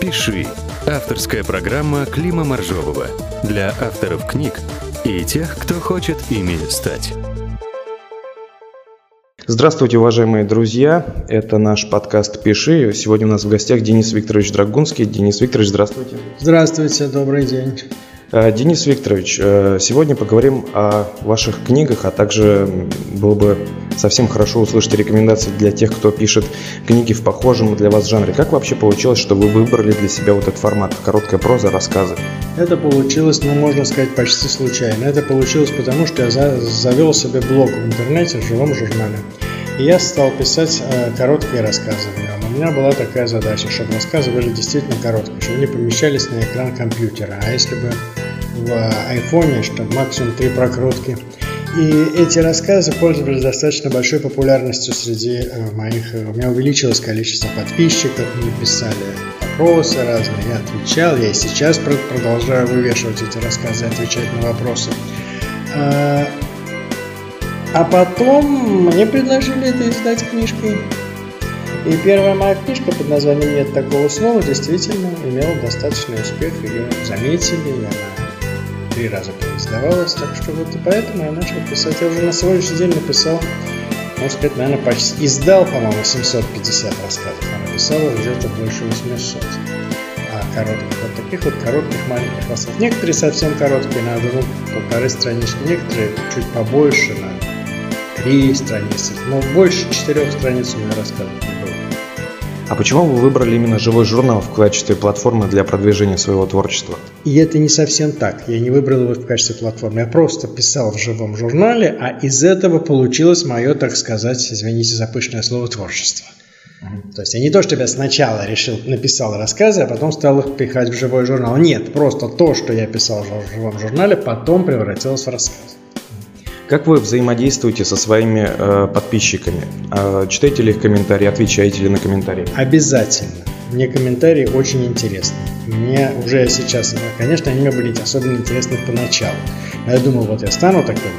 «Пиши» – авторская программа Клима Моржового для авторов книг и тех, кто хочет ими стать. Здравствуйте, уважаемые друзья. Это наш подкаст «Пиши». Сегодня у нас в гостях Денис Викторович Драгунский. Денис Викторович, здравствуйте. Здравствуйте, добрый день. Э, Денис Викторович, э, сегодня поговорим о ваших книгах, а также было бы совсем хорошо услышать рекомендации для тех, кто пишет книги в похожем для вас жанре. Как вообще получилось, что вы выбрали для себя вот этот формат? Короткая проза, рассказы. Это получилось, ну, можно сказать, почти случайно. Это получилось потому, что я завел себе блог в интернете, в живом журнале. И я стал писать э, короткие рассказы. У меня была такая задача, чтобы рассказы были действительно короткие, чтобы они помещались на экран компьютера. А если бы в айфоне, чтобы максимум три прокрутки. И эти рассказы пользовались достаточно большой популярностью среди э, моих... У меня увеличилось количество подписчиков, мне писали вопросы разные, я отвечал, я и сейчас продолжаю вывешивать эти рассказы, отвечать на вопросы. А, а потом мне предложили это издать книжкой. И первая моя книжка под названием «Нет такого слова» действительно имела достаточный успех. Ее заметили, и она три раза переиздавалась. Так что вот и поэтому я начал писать. Я уже на сегодняшний день написал, можно сказать, наверное, почти издал, по-моему, 750 рассказов, а написал где-то больше 800 а коротких, вот таких вот коротких маленьких рассказов. Некоторые совсем короткие, надо ну, полторы странички, некоторые чуть побольше, на три страницы, но больше четырех страниц у меня рассказов. А почему вы выбрали именно живой журнал в качестве платформы для продвижения своего творчества? И это не совсем так. Я не выбрал его в качестве платформы. Я просто писал в живом журнале, а из этого получилось мое, так сказать, извините за пышное слово, творчество. То есть я не то, что я сначала решил, написал рассказы, а потом стал их пихать в живой журнал. Нет, просто то, что я писал в живом журнале, потом превратилось в рассказ. Как вы взаимодействуете со своими э, подписчиками? Э, читаете ли их комментарии, отвечаете ли на комментарии? Обязательно. Мне комментарии очень интересны. Мне уже сейчас, ну, конечно, они мне были особенно интересны поначалу. Я думал, вот я стану таким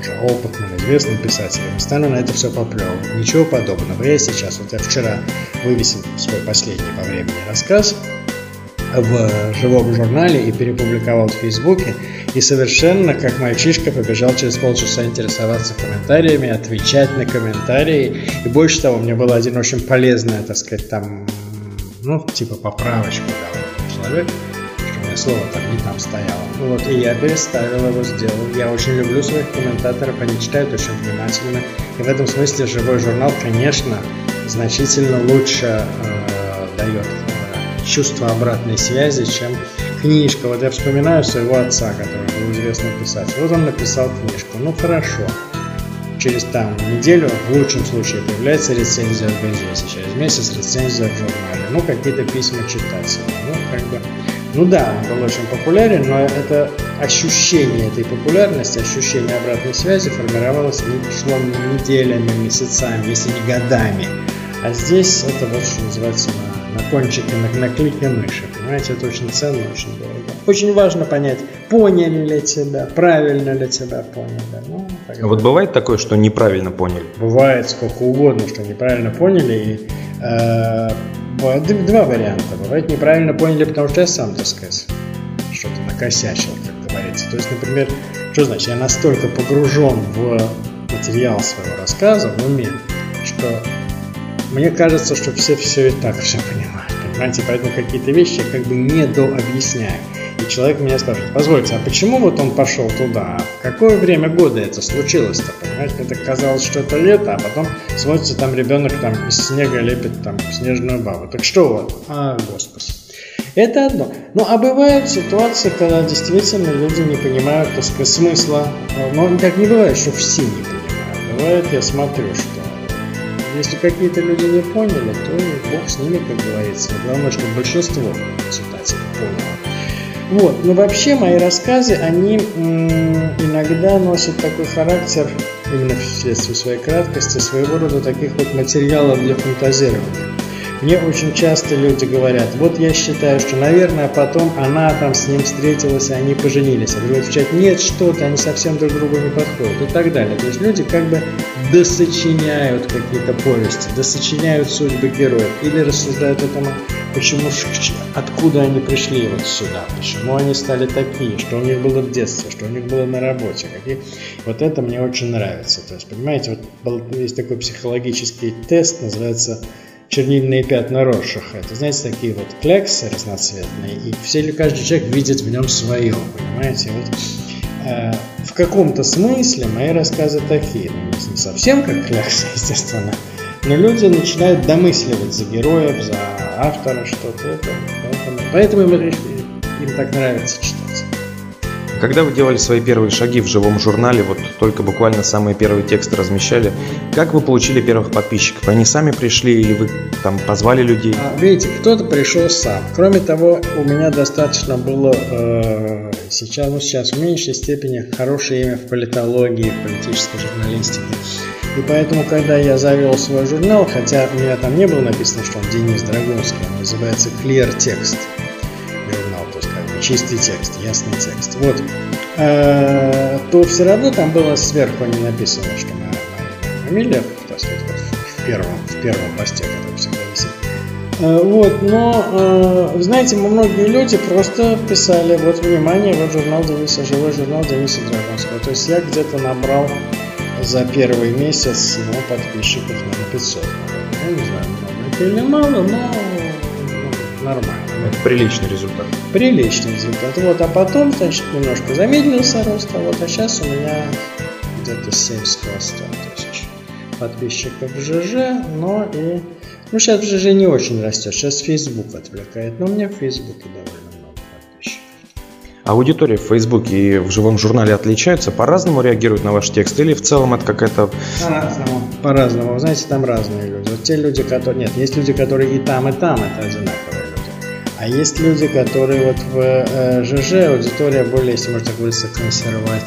уже опытным, известным писателем, стану на это все поплевывать. Ничего подобного. Я сейчас, вот я вчера вывесил свой последний по времени рассказ в живом журнале и перепубликовал в Фейсбуке. И совершенно как мальчишка побежал через полчаса интересоваться комментариями, отвечать на комментарии. И больше того, мне было один очень полезный, так сказать, там, ну, типа поправочку дал человек, что у меня слово там не там стояло. Ну вот, и я переставил его, сделал. Я очень люблю своих комментаторов, они читают очень внимательно. И в этом смысле живой журнал, конечно, значительно лучше э, дает чувство обратной связи, чем книжка. Вот я вспоминаю своего отца, который был известный писатель. Вот он написал книжку. Ну хорошо. Через там неделю, в лучшем случае, появляется рецензия в газете. Через месяц рецензия в журнале. Ну, какие-то письма читателям. Ну, как бы... Ну да, он был очень популярен, но это ощущение этой популярности, ощущение обратной связи формировалось шло неделями, месяцами, если не годами. А здесь это вот что называется на на кончике, на, на клике мыши. Понимаете, это очень ценно, очень дорого. Очень важно понять, поняли ли тебя, правильно ли тебя поняли. Ну, а вот бывает такое, что неправильно поняли? Бывает сколько угодно, что неправильно поняли. И, э, два варианта. Бывает неправильно поняли, потому что я сам, так сказать, что-то накосячил, как говорится. То есть, например, что значит, я настолько погружен в материал своего рассказа, в уме, что мне кажется, что все все и так все понимают, понимаете, поэтому какие-то вещи я как бы не дообъясняю. И человек меня спрашивает, позвольте, а почему вот он пошел туда? В какое время года это случилось-то? Понимаете, мне так казалось, что это лето, а потом смотрите, там ребенок там из снега лепит там снежную бабу. Так что вот? А, господи. Это одно. Ну, а бывают ситуации, когда действительно люди не понимают, так сказать, смысла. Но так не бывает, что все не понимают. Бывает, я смотрю, что если какие-то люди не поняли, то бог с ними, как говорится. Главное, чтобы большинство читателей поняло. Вот, но вообще мои рассказы, они иногда носят такой характер, именно вследствие своей краткости, своего рода таких вот материалов для фантазирования. Мне очень часто люди говорят, вот я считаю, что, наверное, потом она там с ним встретилась, и они поженились. А другой отвечает, нет, что-то, они совсем друг другу не подходят и так далее. То есть люди как бы досочиняют какие-то повести, досочиняют судьбы героев или рассуждают о том, почему, откуда они пришли вот сюда, почему они стали такие, что у них было в детстве, что у них было на работе. Какие... Вот это мне очень нравится. То есть, понимаете, вот есть такой психологический тест, называется чернильные пятна Роршаха. Это, знаете, такие вот кляксы разноцветные, и все, каждый человек видит в нем свое, понимаете? Вот, э, в каком-то смысле мои рассказы такие, ну, не совсем как кляксы, естественно, но люди начинают домысливать за героев, за автора что-то. Это, поэтому, поэтому им, им так нравится читать. Когда вы делали свои первые шаги в живом журнале, вот только буквально самые первые тексты размещали, как вы получили первых подписчиков? Они сами пришли или вы там позвали людей? А, видите, кто-то пришел сам. Кроме того, у меня достаточно было э, сейчас, ну сейчас в меньшей степени хорошее имя в политологии, в политической журналистике. И поэтому, когда я завел свой журнал, хотя у меня там не было написано, что он Денис Драгунский, он называется Clear Text чистый текст, ясный текст. Вот. Э, то все равно там было сверху не написано, что моя, моя фамилия, так сказать, в первом, в первом посте, который всегда висит. Э, вот, но, э, знаете, многие люди просто писали, вот, внимание, вот журнал Дениса, живой журнал Дениса Драгунского. То есть я где-то набрал за первый месяц ну, подписчиков на 500. Я не знаю, много это или мало, но нормально. Это приличный результат. Приличный результат. Вот, а потом, значит, немножко замедлился рост, а вот, а сейчас у меня где-то 7 с хвостом тысяч подписчиков в ЖЖ, но и... Ну, сейчас в ЖЖ не очень растет, сейчас Facebook отвлекает, но у меня в Фейсбуке довольно Аудитория в Фейсбуке и в живом журнале отличаются? По-разному реагируют на ваш текст или в целом это какая-то... По-разному. По-разному. Знаете, там разные люди. Вот те люди, которые... Нет, есть люди, которые и там, и там, это одинаковые люди. А есть люди, которые вот в э, ЖЖ аудитория более, если можно так выразиться, консервативная.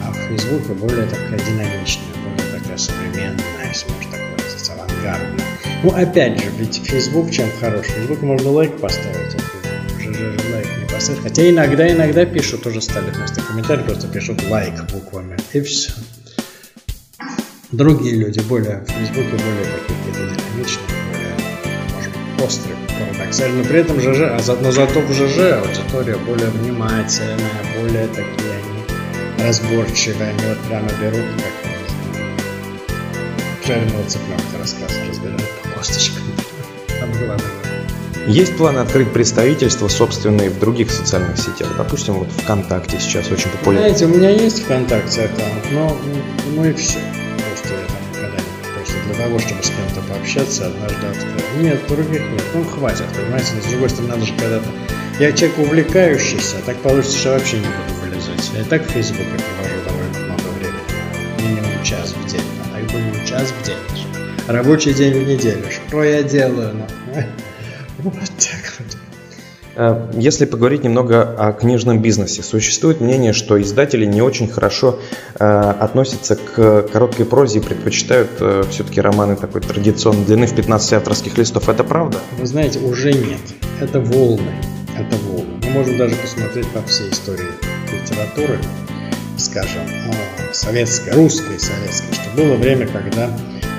А в Фейсбуке более такая динамичная, более такая современная, если можно так выразиться, авангардная. Ну, опять же, ведь Facebook чем хорош? В Facebook можно лайк поставить, а лайк не поставить. Хотя иногда, иногда пишут, тоже стали вместо комментариев, просто пишут лайк буквами. И все. Другие люди более в Фейсбуке более какие-то динамичные, острые, парадоксально. Но при этом ЖЖ, а за, но зато в ЖЖ аудитория более внимательная, более такие они разборчивые. Они вот прямо берут, как жареного цыпленка рассказ разбирают по косточкам. Есть планы открыть представительство собственные в других социальных сетях? Допустим, вот ВКонтакте сейчас очень популярно. Знаете, у меня есть ВКонтакте аккаунт, но ну и все. Просто я там когда-нибудь, просто для того, чтобы с кем-то пообщаться, однажды открыл. Нет, других нет. Ну, хватит, понимаете, но с другой стороны, надо же когда-то... Я человек увлекающийся, а так получится, что вообще не буду вылезать. Я и так в Фейсбуке провожу довольно много времени. Минимум час в день. А так думаю, час в день. Рабочий день в неделю. Что я делаю? Ну, если поговорить немного о книжном бизнесе, существует мнение, что издатели не очень хорошо э, относятся к короткой прозе и предпочитают э, все-таки романы такой традиционной длины в 15 авторских листов. Это правда? Вы знаете, уже нет. Это волны. Это волны. Мы можем даже посмотреть по всей истории литературы, скажем, советской, русской советской, что было время, когда,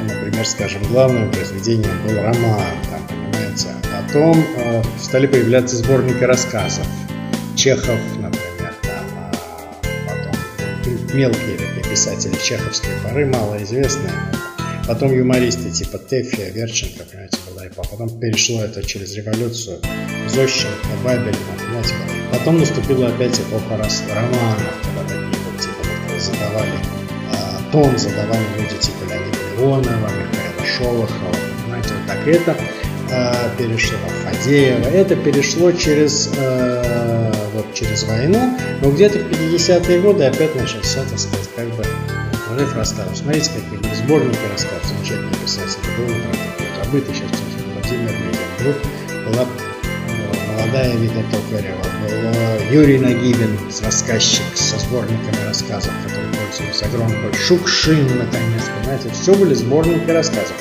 например, скажем, главным произведением был роман, там, понимаете, Потом э, стали появляться сборники рассказов. Чехов, например, там, а потом мелкие такие писатели чеховской поры, малоизвестные. Потом юмористы типа Тэффи, Верченко, понимаете, была эпоха. Потом перешло это через революцию. Зощенко, Бабель, понимаете. Потом наступила опять эпоха романов, когда такие вот типа задавали э, тон, задавали люди типа Леонида Леонова, Михаила Шолохова, понимаете, вот так это э, перешло Фадеева. Это перешло через, э, вот, через войну, но где-то в 50-е годы опять начался, так сказать, как бы прорыв рассказов. Смотрите, какие сборники рассказов, замечательные писатели. Был, например, забытый сейчас Владимир Лизенбрук, была э, молодая Вита Токарева, был Юрий Нагибин, рассказчик со сборниками рассказов, который пользуется огромным Шукшин, наконец, понимаете, все были сборники рассказов.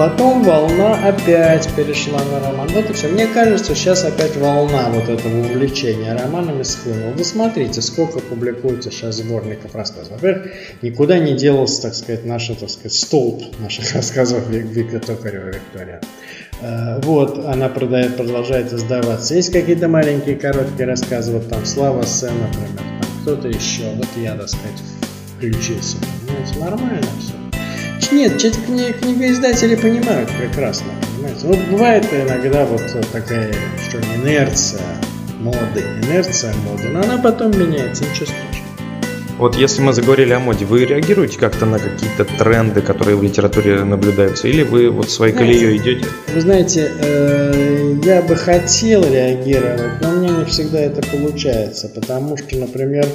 Потом волна опять перешла на роман. Вот и все. Мне кажется, сейчас опять волна вот этого увлечения романами схлынула. Вы смотрите, сколько публикуется сейчас сборников рассказов. Во-первых, никуда не делался, так сказать, наш, так сказать, столб наших рассказов Вика Токарева Виктория. Э, вот, она продает, продолжает издаваться. Есть какие-то маленькие короткие рассказы, вот там Слава Сэм, например, там кто-то еще. Вот я, так сказать, включился. Понимаете, нормально все. Нет, кни книгоиздатели понимают прекрасно, понимаете. Вот бывает иногда вот такая, что инерция моды, инерция моды, но она потом меняется, ничего страшного. Вот если мы заговорили о моде, вы реагируете как-то на какие-то тренды, которые в литературе наблюдаются, или вы вот своей колеей идете? Вы знаете, э, я бы хотел реагировать, но меня не всегда это получается, потому что, например,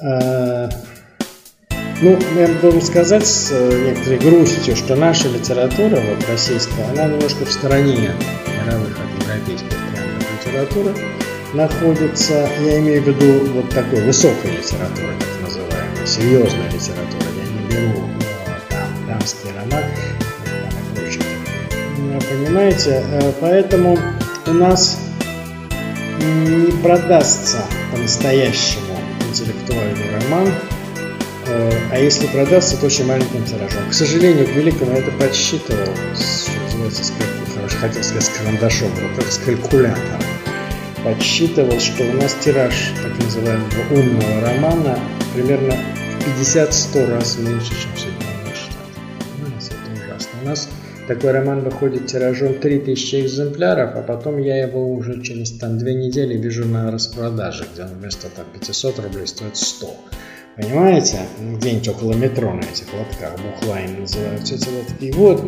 э, ну, я должен сказать с э, некоторой грустью, что наша литература, вот российская, она немножко в стороне мировых от европейских трендов литературы находится, я имею в виду вот такой высокой литературы, так называемой, серьезной литературы. Я не беру ну, там дамский роман там. Ну, понимаете, э, поэтому у нас не продастся по-настоящему интеллектуальный роман а если продастся, то очень маленьким тиражом. К сожалению, к великому я это подсчитывал, что называется, с, хорошо, хотел сказать, с карандашом, но как с калькулятором. Подсчитывал, что у нас тираж так называемого умного романа примерно в 50-100 раз меньше, чем в Соединенных Штатах. Понимаете, это ужасно. У нас такой роман выходит тиражом 3000 экземпляров, а потом я его уже через там, две недели вижу на распродаже, где он вместо там, 500 рублей стоит 100. Понимаете? Где-нибудь около метро на этих лотках, бухлайн называются эти лотки. И вот,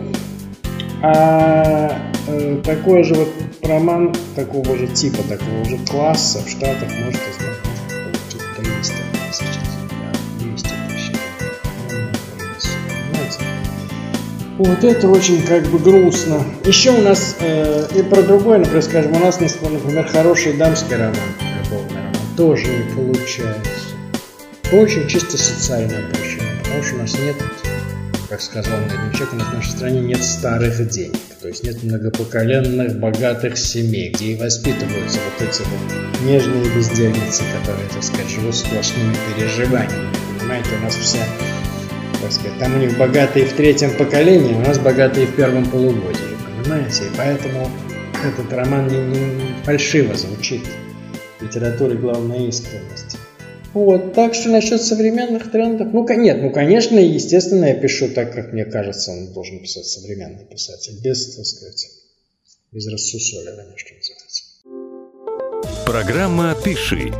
а э, такой же вот роман такого же типа, такого же класса в Штатах может получить 300 тысяч. 200 тысяч. Понимаете? Вот это очень как бы грустно. Еще у нас э, и про другое, например, скажем, у нас, например, хороший дамский роман, любовный роман, тоже не получается очень чисто социальная причина, потому что у нас нет, как сказал мне один человек, у нас в нашей стране нет старых денег, то есть нет многопоколенных богатых семей, где и воспитываются вот эти вот нежные бездельницы, которые, так сказать, живут сплошными переживаниями. Понимаете, у нас все, так сказать, там у них богатые в третьем поколении, у нас богатые в первом полугодии, понимаете? И поэтому этот роман не, не фальшиво звучит. В литературе главная искренность. Вот, так что насчет современных трендов, ну, нет, ну, конечно, естественно, я пишу так, как мне кажется, он должен писать современный писатель, без, так сказать, без рассусоливания, что называется. Программа «Пиши».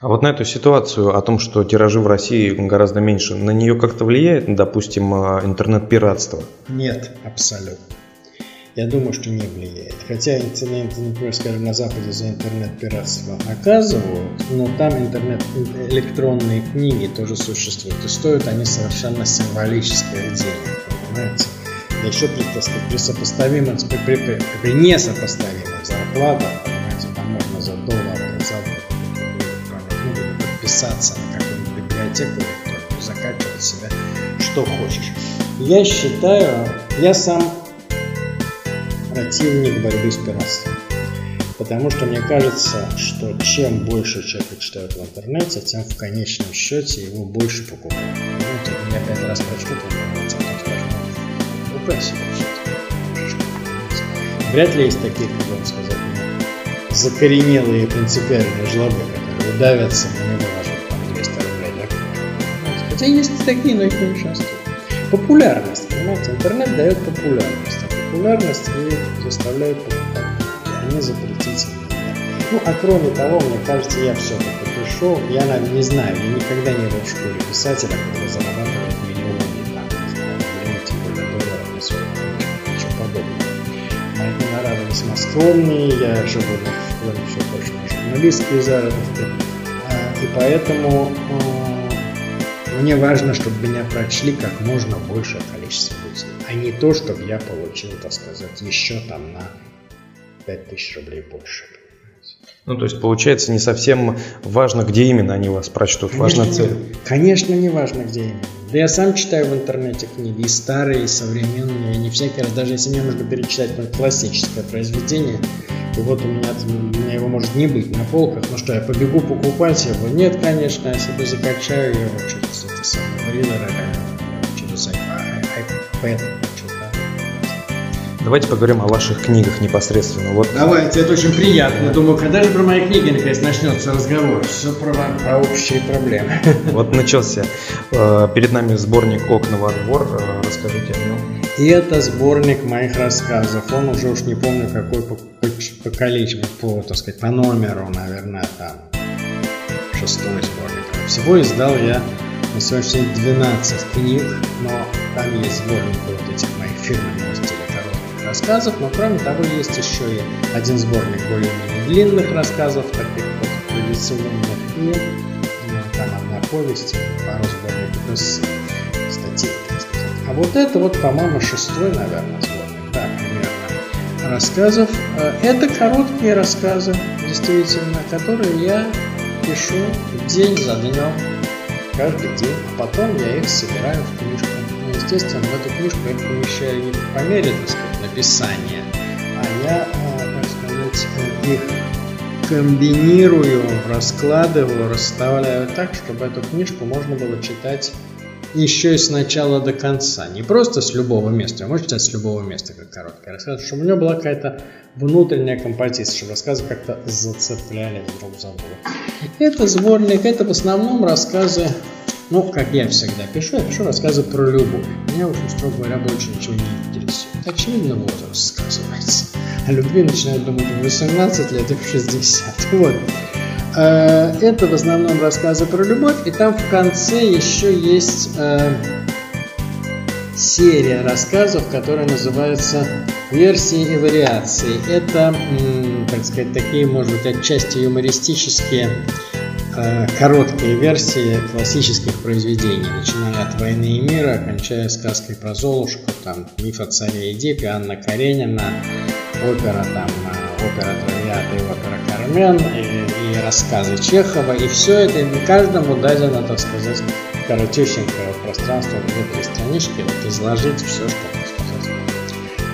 А вот на эту ситуацию о том, что тиражи в России гораздо меньше, на нее как-то влияет, допустим, а, интернет-пиратство? Нет, абсолютно. Я думаю, что не влияет. Хотя, например, скажем, на Западе за интернет-пиратство наказывают, но там интернет, электронные книги тоже существуют. И стоят они совершенно символических денег, понимаете? Да еще при, сказать, при сопоставимых, при, при, при, несопоставимых зарплатах, понимаете, там можно за доллар, за ну, подписаться на какую-нибудь библиотеку закачивать себя что хочешь. Я считаю, я сам противник борьбы с пиратством. Потому что мне кажется, что чем больше человек читает в интернете, тем в конечном счете его больше покупают. Понимаете, я пять раз прочту скажу, ну, Вряд ли есть такие, как вам сказать, ну, закоренелые принципиальные жлобы, которые удавятся, но не выложат там 200 рублей книжки. Хотя есть такие, но их меньшинство. Популярность, понимаете, интернет дает популярность популярность и заставляют покупать. И они запретительные. Ну, а кроме того, мне кажется, я все-таки пришел, я не знаю, я никогда не был в школе писателя, который зарабатывает миллионы там, тем более долларов на свой ничего подобного. Мои гонорары весьма скромные, я живу в школе все больше на журналистские заработки, а, и поэтому мне важно, чтобы меня прочли как можно большее количество людей, а не то, чтобы я получил, так сказать, еще там на 5000 рублей больше. Ну, то есть, получается, не совсем важно, где именно они вас прочтут, конечно, важна цель. Конечно, не важно, где именно. Да я сам читаю в интернете книги, и старые, и современные, и не всякий раз, даже если мне нужно перечитать классическое произведение, и вот у меня, у меня его может не быть на полках, ну что, я побегу покупать его? Нет, конечно, я себе закачаю его через это самое, ридер, через iPad, Давайте поговорим о ваших книгах непосредственно. Вот. Давайте, это очень приятно. Думаю, когда же про мои книги наконец начнется разговор? Все про, про общие проблемы. Вот начался. Э, перед нами сборник «Окна во двор». Э, расскажите о нем. И это сборник моих рассказов. Он уже уж не помню, какой по, по, по количеству, по, так сказать, по номеру, наверное, там шестой сборник. Всего издал я на сегодняшний день 12 книг, но там есть сборник вот этих моих фирменных коротких рассказов, но кроме того есть еще и один сборник более-менее длинных рассказов, таких вот традиционных, и ну, там одна повесть, пару сборников плюс статей. А вот это вот, по-моему, шестой, наверное, сборник, да, примерно, рассказов. Э, это короткие рассказы, действительно, которые я пишу день за днем, каждый день, а потом я их собираю в книжку. Естественно, в эту книжку я помещаю не по мере, так сказать, написания, а я, а, так сказать, их комбинирую, раскладываю, расставляю так, чтобы эту книжку можно было читать еще и с начала до конца. Не просто с любого места, а можно читать с любого места, как короткий рассказ, чтобы у него была какая-то внутренняя композиция, чтобы рассказы как-то зацепляли друг за друга. Это сборник, это в основном рассказы, ну, как я всегда пишу, я пишу рассказы про любовь. Меня, очень строго говоря, больше ничего не интересует. Очевидно, возраст сказывается. О любви начинают думать в 18 лет и в 60. Вот. Э, это в основном рассказы про любовь, и там в конце еще есть э, серия рассказов, которая называется «Версии и вариации». Это, так сказать, такие, может быть, отчасти юмористические э, короткие версии классических произведений, начиная от «Войны и мира», кончая сказкой про Золушку, там, «Миф о царе Эдипе», Анна Каренина, опера там опера Травиата и опера Кармен, и, и рассказы Чехова, и все это, и каждому дадено, так сказать, коротюсенькое пространство внутри странички, вот изложить все, что,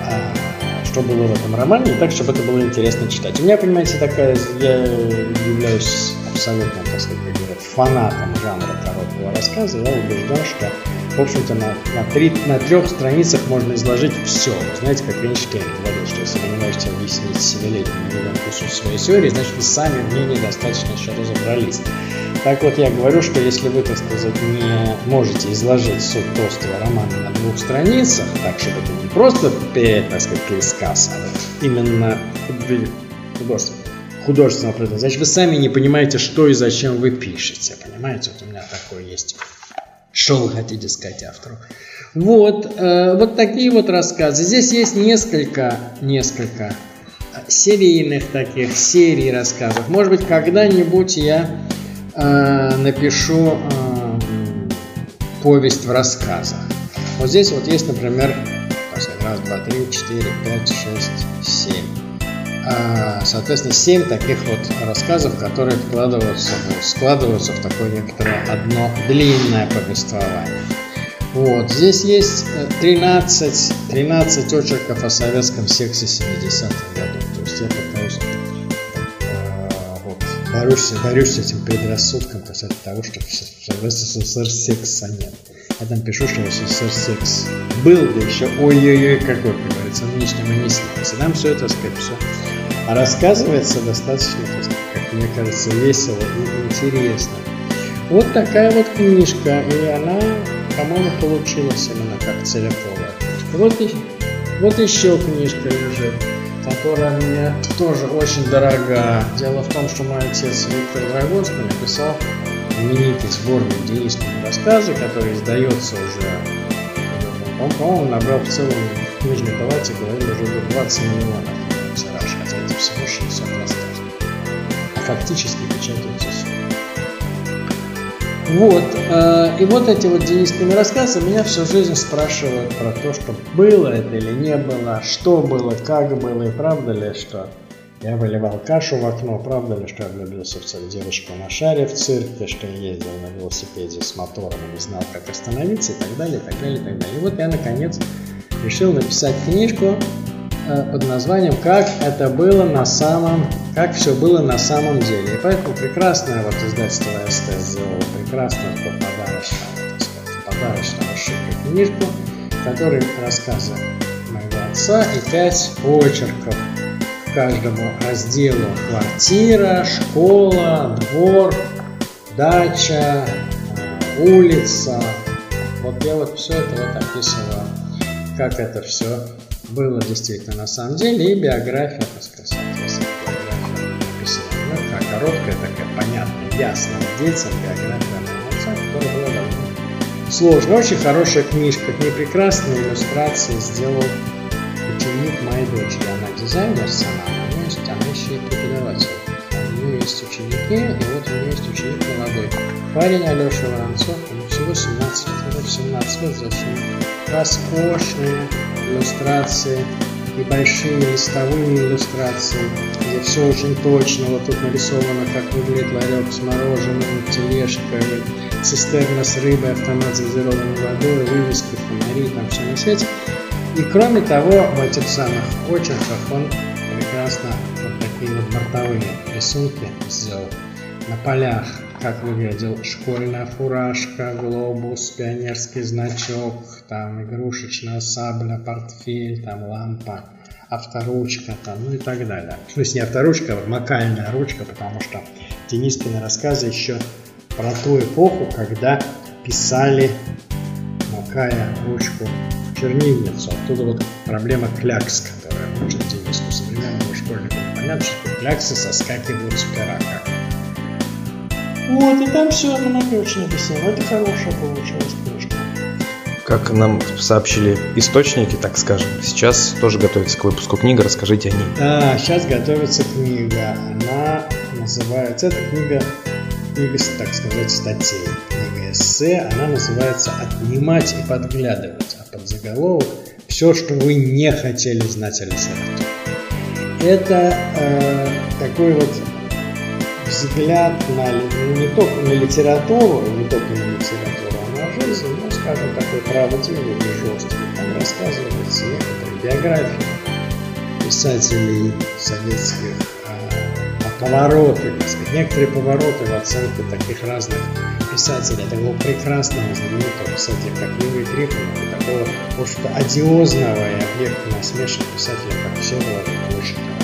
а, что было в этом романе, и так, чтобы это было интересно читать. У меня, понимаете, такая, я являюсь абсолютно, так сказать, говорят, фанатом жанра короткого рассказа, я убежден, что в общем-то, на, на, три, на трех страницах можно изложить все. Вы знаете, как Эйнштейн говорил, что если вы не можете объяснить семилетнему ребенку суть своей теории, значит, вы сами в ней недостаточно еще разобрались. Так вот, я говорю, что если вы, так сказать, не можете изложить суть толстого романа на двух страницах, так, чтобы это не просто, так сказать, пересказ, а именно художественный, художественного произведения, значит, вы сами не понимаете, что и зачем вы пишете. Понимаете, вот у меня такое есть что вы хотите сказать автору? Вот, э, вот такие вот рассказы. Здесь есть несколько, несколько серийных таких серий рассказов. Может быть, когда-нибудь я э, напишу э, повесть в рассказах. Вот здесь вот есть, например, раз, два, три, четыре, пять, шесть, семь. А, соответственно, семь таких вот рассказов, которые складываются, складываются в такое некоторое одно длинное повествование. Вот. Здесь есть 13, э, 13 очерков о советском сексе 70-х годов. То есть я пытаюсь э, борюсь, борюсь с этим предрассудком касательно того, что в СССР секса нет. Я там пишу, что в СССР секс был, да еще ой-ой-ой какой, как говорится, нынешнего не снится. Нам все это, сказать, все рассказывается достаточно, как мне кажется, весело и интересно. Вот такая вот книжка, и она, по-моему, получилась именно как целиковая Вот, вот еще книжка лежит, которая мне тоже очень дорога. Дело в том, что мой отец Виктор Драгоцкий написал знаменитый сборник денежные рассказы, который издается уже, он, по-моему, набрал в целом в книжной палате, говорили, уже 20 миллионов тираж, хотя это всего 60 рассказов. А фактически печатаются 40. Вот, э, и вот эти вот денискими рассказы меня всю жизнь спрашивают про то, что было это или не было, что было, как было и правда ли что. Я выливал кашу в окно, правда ли, что я влюбился в цель девушку на шаре в цирке, что я ездил на велосипеде с мотором и не знал, как остановиться и так далее, и так далее, и так далее. И вот я, наконец, решил написать книжку под названием «Как это было на самом... Как все было на самом деле». И поэтому прекрасное вот издательство СТ сделало прекрасную подарочную, сказать, подарочную расширенную книжку, в которой рассказы моего отца и пять очерков каждому разделу квартира, школа, двор, дача, э, улица. Вот я вот все это вот описываю, как это все было действительно на самом деле, и биография, так сказать, соответственно, биография написана. Ну, такая короткая, такая понятная, ясная детям биография отца, которая была довольно сложная. Очень хорошая книжка, к ней прекрасные иллюстрации сделал ученик моей дочери. Она дизайнер сама, но есть, она еще и преподаватель. У нее есть ученики, и вот у нее есть ученик молодой. Парень Алеша Воронцов, ему всего 17 лет. Это в 17 лет зачем? Роскошные иллюстрации и большие листовые иллюстрации, где все очень точно. Вот тут нарисовано, как выглядит ларек с мороженым, тележка, цистерна с рыбой, автомат с газированной водой, вывески, фонари, там все на свете. И кроме того, в этих самых очерках он прекрасно вот такие вот бортовые рисунки сделал на полях, как выглядел школьная фуражка, глобус, пионерский значок, там игрушечная сабля, портфель, там лампа, авторучка, там, ну и так далее. В смысле не авторучка, а макальная ручка, потому что Денискины рассказы еще про ту эпоху, когда писали, макая ручку чернильницу. Оттуда вот проблема клякс, которая может Дениску современному школьнику понятно, что кляксы соскакивают с пера как. Вот, и там все на очень объяснено. Это хорошая получилась книжка. Как нам сообщили источники, так скажем, сейчас тоже готовится к выпуску книга, расскажите о ней. Да, сейчас готовится книга. Она называется, эта книга, книга, так сказать, статей. Книга эссе, она называется «Отнимать и подглядывать», а под заголовок «Все, что вы не хотели знать о литературе». Это э, такой вот взгляд на, ну, не только на литературу, не только на литературу, а на жизнь, ну, скажем, такой правдивый и жесткий. Там рассказывается некоторые биографии писателей советских, а, повороты, так сказать, некоторые повороты в оценке таких разных писателей, такого прекрасного, знаменитого писателя, как Юрий Трифонов, такого, вот что одиозного и объекта насмешек писателя, как Всеволод Кошин,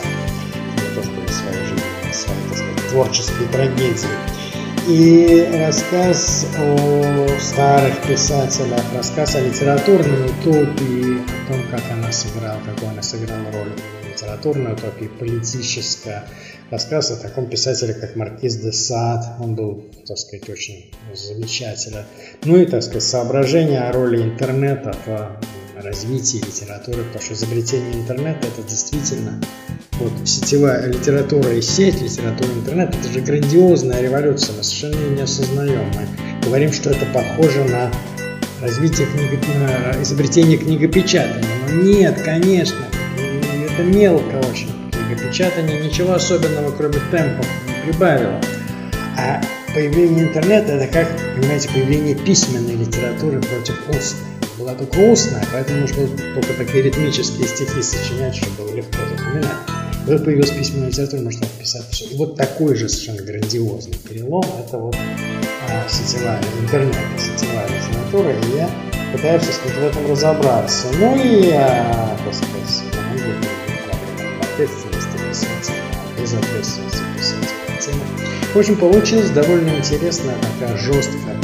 У тоже были свои так сказать, творческие трагедии. И рассказ о старых писателях, рассказ о литературной утопии, о том, как она сыграла, какую она сыграла роль литературной утопии, политическая. Рассказ о таком писателе, как Маркиз де Сад. Он был, так сказать, очень замечателен. Ну и, так сказать, соображения о роли интернета в развитии литературы, потому что изобретение интернета это действительно вот сетевая литература и сеть, литература интернет, это же грандиозная революция, мы совершенно ее не осознаем. Мы говорим, что это похоже на развитие книги, на изобретение книгопечатания. Но нет, конечно, это мелко очень. Книгопечатание ничего особенного, кроме темпов, не прибавило. А появление интернета это как, понимаете, появление письменной литературы против устной была только устная, поэтому нужно только такие ритмические стихи сочинять, чтобы было легко запоминать. Когда появилась письменная литература, можно писать все. И вот такой же совершенно грандиозный перелом – это вот а, сетевая интернет, сетевая литература, и я пытаюсь, сказать, в этом разобраться. Ну и, а, так сказать, ответственности писателя, безответственности писателя. В общем, получилась довольно интересная такая жесткая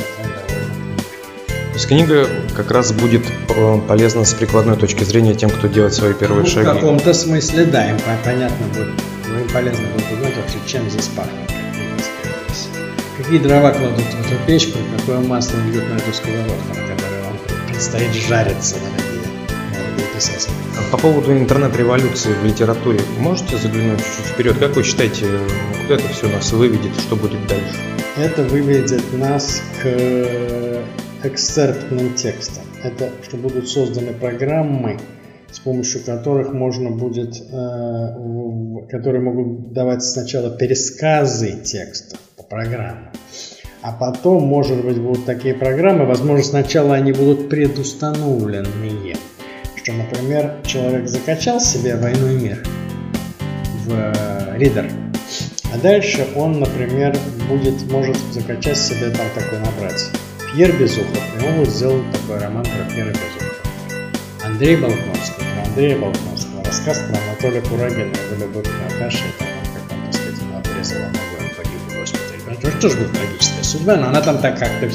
есть книга как раз будет э, полезна с прикладной точки зрения тем, кто делает свои первые ну, шаги. В каком-то смысле, да, им понятно будет, ну, им полезно будет узнать вообще, чем здесь пахнет. Какие дрова кладут в эту печку, какое масло идет на эту сковородку, на которой вам предстоит жариться, дорогие молодые писатели. По поводу интернет-революции в литературе, можете заглянуть чуть-чуть вперед? Как вы считаете, куда это все нас выведет, что будет дальше? Это выведет нас к эксцерптным текстом. Это что будут созданы программы, с помощью которых можно будет, э, которые могут давать сначала пересказы текстов по программам, а потом, может быть, будут такие программы, возможно, сначала они будут предустановленные, что, например, человек закачал себе «Войну и мир» в ридер, э, а дальше он, например, будет, может закачать себе там такой набрать. Пьер Безухов, и он будет сделать такой роман про Пьера Безухова. Андрей Болконский, про Андрея Болконского, рассказ про Анатолия Курагина, его любовь к Наташе, там, как он, так сказать, она отрезала ногу, он погиб в госпитале. Это тоже была трагическая судьба, но она там так как-то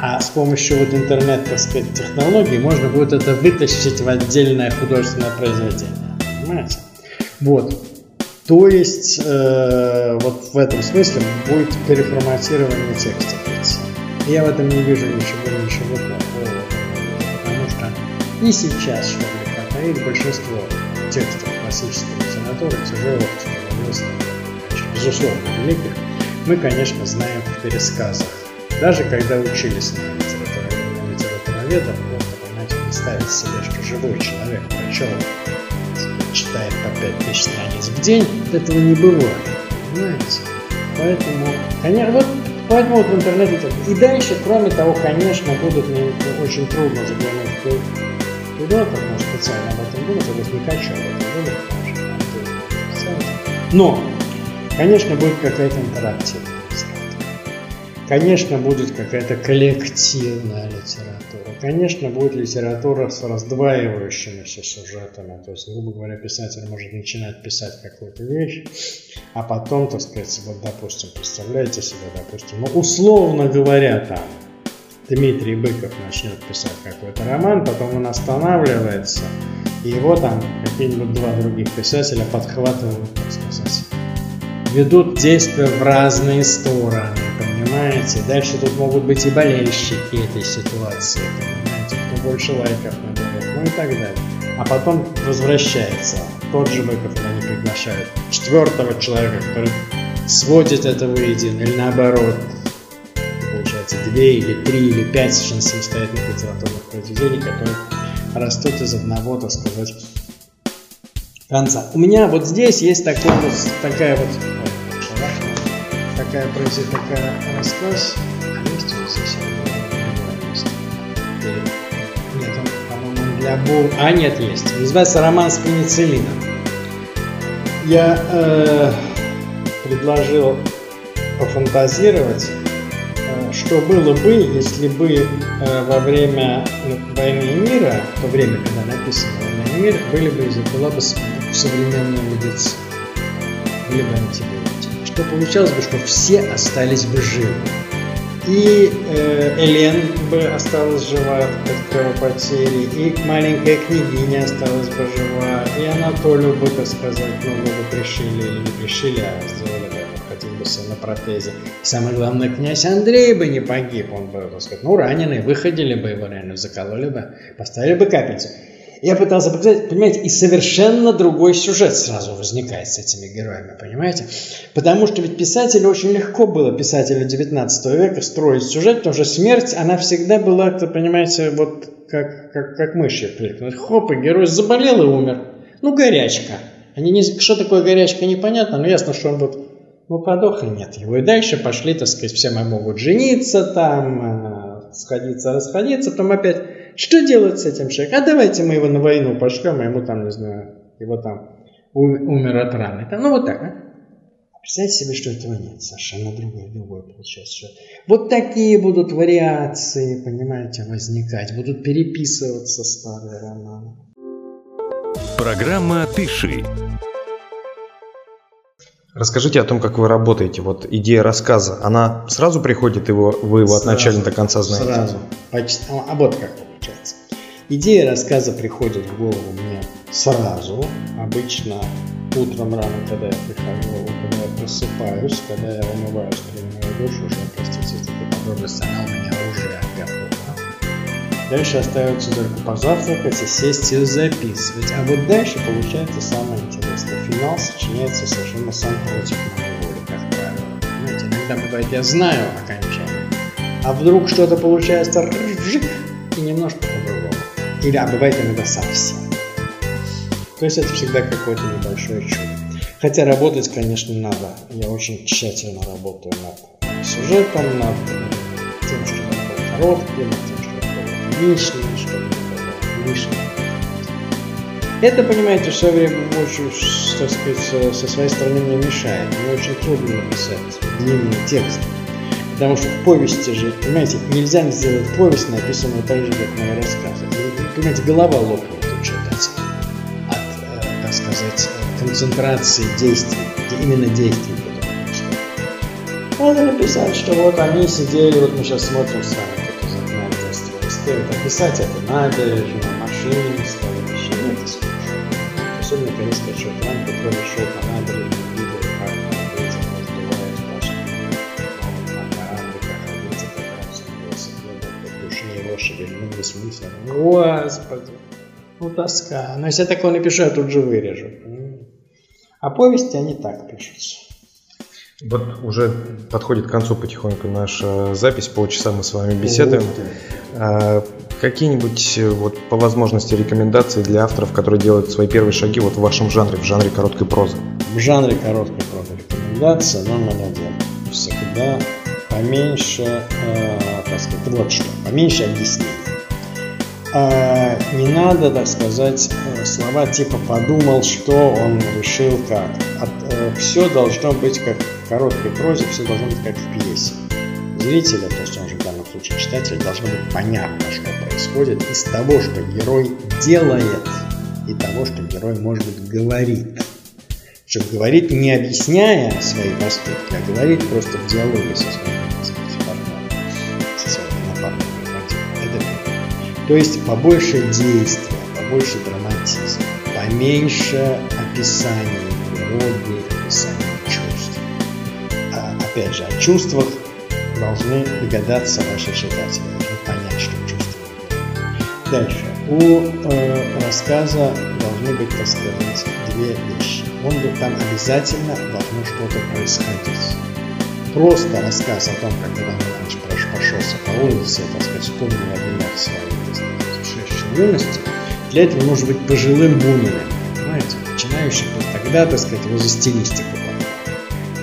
а с помощью вот интернет, так сказать, технологий можно будет это вытащить в отдельное художественное произведение. Понимаете? Вот. То есть, э, вот в этом смысле будет переформатирование текстов. Я в этом не вижу ничего, ничего плохого, потому что и сейчас, ли, хватает большинство текстов классической литературы, тяжелых, тяжеловесных, безусловно, великих, мы, конечно, знаем в пересказах. Даже когда учились на литературоведах, просто, понимаете, представить себе, что живой человек прочел читает по 5000 страниц в день, этого не бывает. Понимаете? Поэтому, конечно, вот поэтому вот в интернете И дальше, кроме того, конечно, будут мне очень трудно заглянуть в туда, потому что специально об этом думать, я не хочу об этом думать, потому что Но, конечно, будет какая-то интерактивность. Конечно, будет какая-то коллективная литература. Конечно, будет литература с раздваивающимися сюжетами. То есть, грубо говоря, писатель может начинать писать какую-то вещь, а потом, так сказать, вот, допустим, представляете себе, допустим, ну, условно говоря, там, Дмитрий Быков начнет писать какой-то роман, потом он останавливается, и его там какие-нибудь два других писателя подхватывают, так сказать, ведут действия в разные стороны понимаете? Дальше тут могут быть и болельщики этой ситуации, понимаете? Кто больше лайков наберет, ну и так далее. А потом возвращается тот же Быков, они приглашают четвертого человека, который сводит это воедино, или наоборот, получается, две или три или пять совершенно самостоятельных литературных произведений, которые растут из одного, так сказать, конца. У меня вот здесь есть такой вот, такая вот такая произойдет такая рассказ. А есть у нас совсем Нет, он, по-моему, для Бу... А, нет, есть. Называется «Роман с пенициллином». Я э, предложил пофантазировать, э, что было бы, если бы э, во время войны и мира, в то время, когда написано «Война и мир», были бы, была бы современная медицина, были бы антибиотики то получалось бы, что все остались бы живы. И э, Элен бы осталась жива от кровопотери, и маленькая княгиня осталась бы жива, и Анатолию бы, так сказать, ну, бы пришили или не пришили, а сделали бы, хотел бы себе на протезе. И самое главное, князь Андрей бы не погиб, он бы, так сказать, ну, раненый, выходили бы его реально, закололи бы, поставили бы капельницу. Я пытался показать, понимаете, и совершенно другой сюжет сразу возникает с этими героями, понимаете? Потому что ведь писателю очень легко было, писателю 19 века, строить сюжет, потому что смерть, она всегда была, понимаете, вот как, как, как мыши кликнуть. Хоп, и герой заболел и умер. Ну, горячка. Они не, что такое горячка, непонятно, но ясно, что он вот, ну, подох и нет его. И дальше пошли, так сказать, все могут жениться там, э, сходиться, расходиться, потом опять что делать с этим человеком? А давайте мы его на войну пошлем, а ему там, не знаю, его там умер от раны. Там, ну вот так, а? Представьте себе, что этого нет, совершенно другое, другое получается. Вот такие будут вариации, понимаете, возникать, будут переписываться старые романы. Программа «Пиши». Расскажите о том, как вы работаете. Вот идея рассказа, она сразу приходит, его, вы его сразу, от начала до конца знаете? Сразу. Почти. А вот как получается. Идея рассказа приходит в голову мне сразу, обычно утром рано, когда я прихожу, когда я просыпаюсь, когда я умываюсь, принимаю душ, уже, простите, такие подробности, она у меня уже готова. Дальше остается только позавтракать и сесть и записывать. А вот дальше получается самое интересное. Финал сочиняется совершенно сам против моей воли, как правило. Знаете, иногда бывает, я знаю окончание, а вдруг что-то получается и немножко по-другому. Или, а бывает иногда совсем. То есть это всегда какое-то небольшое чудо. Хотя работать, конечно, надо. Я очень тщательно работаю над сюжетом, над тем, что такое коротким, над тем, что такое лишним, что лишним. Это, понимаете, все время очень, так сказать, со своей стороны мне мешает. Мне очень трудно написать длинный текст. Потому что в повести же, понимаете, нельзя сделать повесть, написанную так же, как мои рассказы. Понимаете, голова лопнет у читателя от, э, так сказать, концентрации действий, именно действий. Надо написать, что вот они сидели, вот мы сейчас смотрим с вами тут из окна стоит описать это набережную, машины, господи, ну тоска. Но если я такое напишу, я тут же вырежу. А повести они так пишутся. Вот уже подходит к концу потихоньку наша запись, полчаса мы с вами беседуем. А, какие-нибудь вот по возможности рекомендации для авторов, которые делают свои первые шаги вот в вашем жанре, в жанре короткой прозы? В жанре короткой прозы рекомендация номер один. Всегда поменьше, э, так сказать, вот что, поменьше объяснений. А не надо, так сказать, э, слова типа «подумал, что он решил как». От, э, все должно быть как в короткой прозе, все должно быть как в пьесе. Зрителя, то есть он же в данном случае читатель, должно быть понятно, что происходит из того, что герой делает, и того, что герой, может быть, говорит. Чтобы говорит не объясняя свои поступки, а говорит просто в диалоге со своим То есть побольше действия, побольше драматизма, поменьше описаний природы, описаний чувств. А, опять же, о чувствах должны догадаться ваши читатели, должны понять, что чувствуют. Дальше. У э, рассказа должны быть, так сказать, две вещи. Он там обязательно должно что-то происходить. Просто рассказ о том, как Иван Иванович прошелся по улице, так сказать, вспомнил о днях своих юности, для этого нужно быть пожилым бумером, понимаете? Начинающий, тогда, так сказать, его за стилистику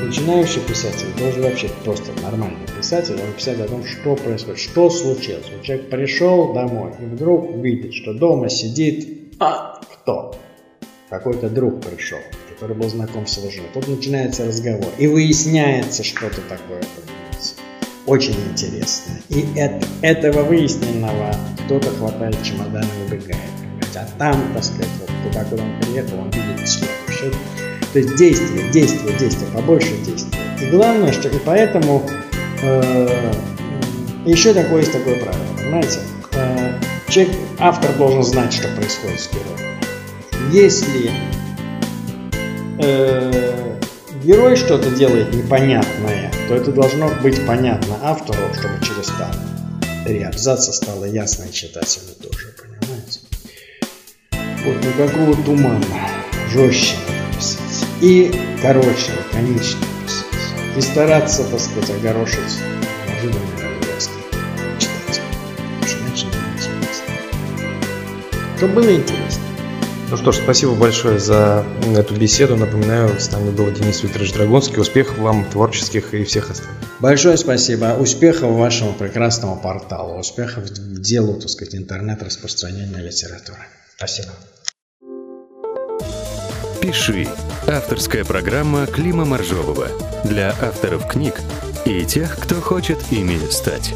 Начинающий писатель должен вообще просто нормальный писатель, он писать о том, что происходит, что случилось. Вот человек пришел домой и вдруг видит, что дома сидит а, кто? Какой-то друг пришел, который был знаком с его женой. Тут начинается разговор и выясняется что-то такое очень интересно. И от этого выясненного кто-то хватает чемодан и убегает. А там, так сказать, вот туда, куда он приехал, он видит следующее. То есть действие, действие, действие, побольше действия. И главное, что и поэтому э, еще такое есть такое правило, понимаете? Э, человек, автор должен знать, что происходит с героем. Если э, герой что-то делает непонятное, то это должно быть понятно автору, чтобы через там три абзаца стало ясно и читателю тоже, понимаете? Вот никакого тумана, жестче надо писать. И короче, лаконично писать. И стараться, так сказать, огорошить неожиданной развязкой читателя. Потому что иначе не интересно. Чтобы было интересно. Ну что ж, спасибо большое за эту беседу. Напоминаю, с нами был Денис Викторович Драгунский. Успехов вам творческих и всех остальных. Большое спасибо. Успехов вашему прекрасному порталу. Успехов в делу, так сказать, интернет-распространения литературы. Спасибо. «Пиши» – авторская программа Клима Моржового для авторов книг и тех, кто хочет ими стать.